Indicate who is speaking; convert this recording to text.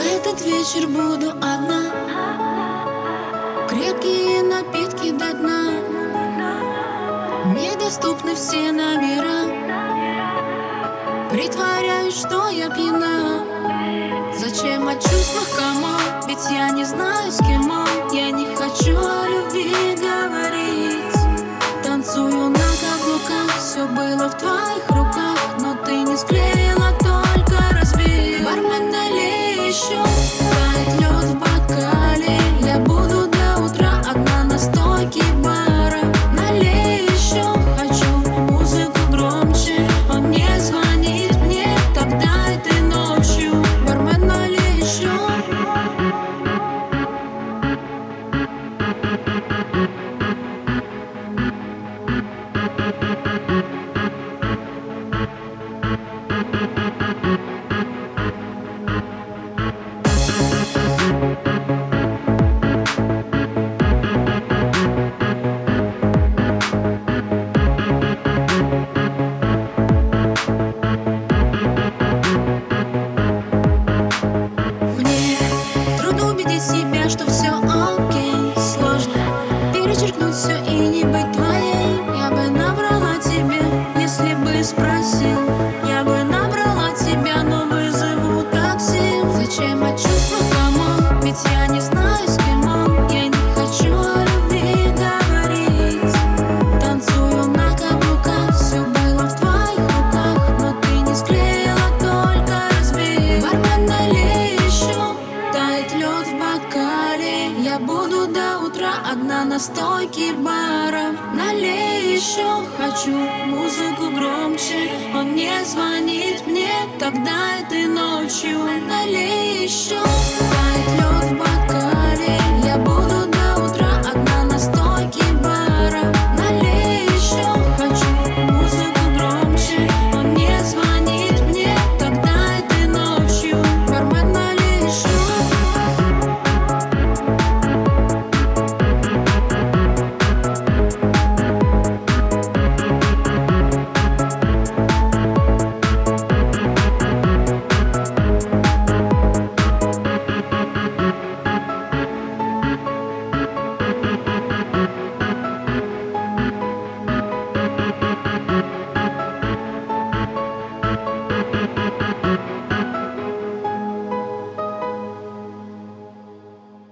Speaker 1: этот вечер буду одна. Крепкие напитки до дна. Мне доступны все номера. Притворяюсь, что я пьяна. Зачем от чувств кому? Ведь я не знаю, с кем он. Я не хочу о любви себя, что все окей Сложно перечеркнуть все и не быть Я буду до утра одна на стойке бара. Налей еще, хочу музыку громче. Он не звонит мне, тогда этой ночью. Налей еще